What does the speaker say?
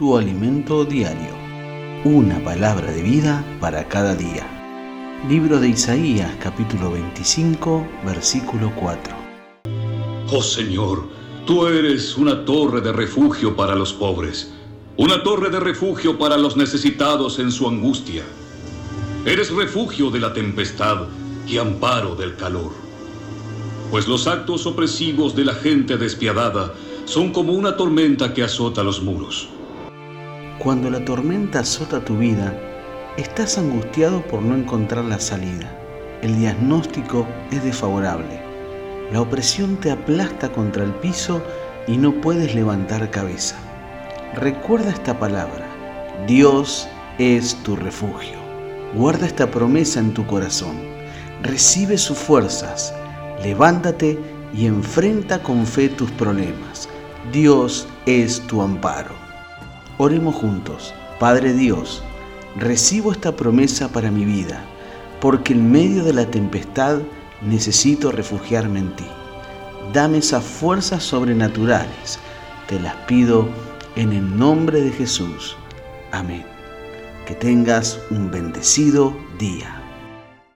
tu alimento diario. Una palabra de vida para cada día. Libro de Isaías capítulo 25 versículo 4. Oh Señor, tú eres una torre de refugio para los pobres, una torre de refugio para los necesitados en su angustia. Eres refugio de la tempestad y amparo del calor. Pues los actos opresivos de la gente despiadada son como una tormenta que azota los muros. Cuando la tormenta azota tu vida, estás angustiado por no encontrar la salida. El diagnóstico es desfavorable. La opresión te aplasta contra el piso y no puedes levantar cabeza. Recuerda esta palabra. Dios es tu refugio. Guarda esta promesa en tu corazón. Recibe sus fuerzas. Levántate y enfrenta con fe tus problemas. Dios es tu amparo. Oremos juntos. Padre Dios, recibo esta promesa para mi vida, porque en medio de la tempestad necesito refugiarme en ti. Dame esas fuerzas sobrenaturales. Te las pido en el nombre de Jesús. Amén. Que tengas un bendecido día.